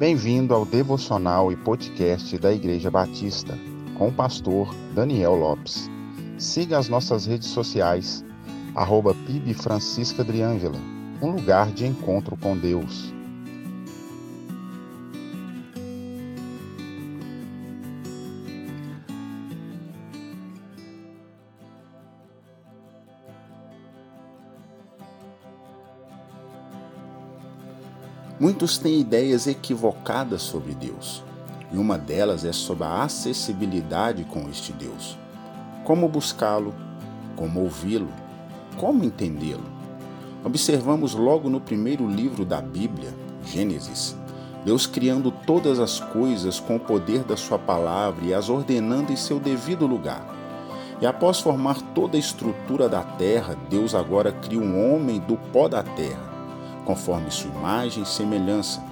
Bem-vindo ao devocional e podcast da Igreja Batista, com o pastor Daniel Lopes. Siga as nossas redes sociais, arroba um lugar de encontro com Deus. Muitos têm ideias equivocadas sobre Deus, e uma delas é sobre a acessibilidade com este Deus. Como buscá-lo, como ouvi-lo, como entendê-lo. Observamos logo no primeiro livro da Bíblia, Gênesis, Deus criando todas as coisas com o poder da Sua palavra e as ordenando em seu devido lugar. E após formar toda a estrutura da terra, Deus agora cria um homem do pó da terra conforme sua imagem e semelhança,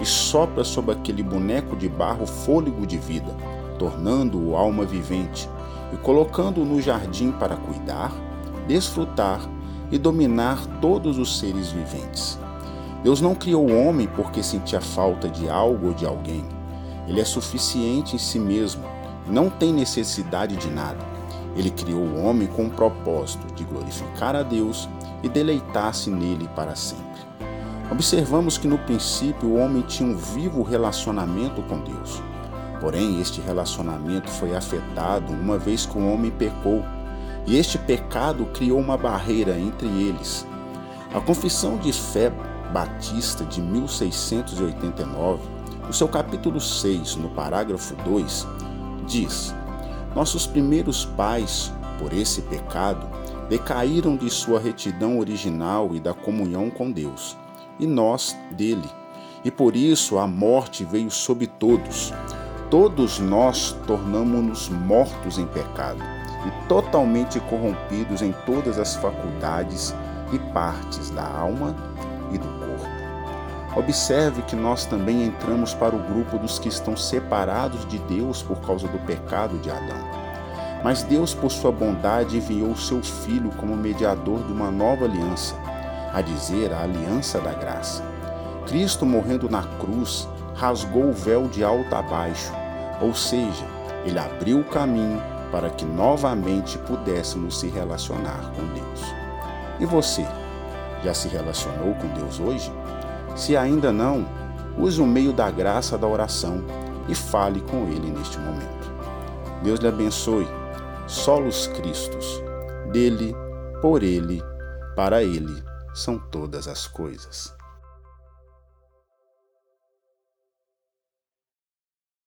e sopra sobre aquele boneco de barro fôlego de vida, tornando-o alma vivente, e colocando-o no jardim para cuidar, desfrutar e dominar todos os seres viventes. Deus não criou o homem porque sentia falta de algo ou de alguém. Ele é suficiente em si mesmo, não tem necessidade de nada. Ele criou o homem com o propósito de glorificar a Deus e deleitar-se nele para sempre. Observamos que no princípio o homem tinha um vivo relacionamento com Deus. Porém, este relacionamento foi afetado uma vez que o homem pecou, e este pecado criou uma barreira entre eles. A Confissão de Fé Batista de 1689, no seu capítulo 6, no parágrafo 2, diz: Nossos primeiros pais, por esse pecado, decaíram de sua retidão original e da comunhão com Deus e nós dele. E por isso a morte veio sobre todos. Todos nós tornamos-nos mortos em pecado e totalmente corrompidos em todas as faculdades e partes da alma e do corpo. Observe que nós também entramos para o grupo dos que estão separados de Deus por causa do pecado de Adão. Mas Deus, por sua bondade, enviou seu Filho como mediador de uma nova aliança a dizer, a aliança da graça. Cristo morrendo na cruz rasgou o véu de alto a baixo, ou seja, ele abriu o caminho para que novamente pudéssemos se relacionar com Deus. E você, já se relacionou com Deus hoje? Se ainda não, use o meio da graça da oração e fale com Ele neste momento. Deus lhe abençoe. Solos Cristos, dele, por Ele, para Ele são todas as coisas.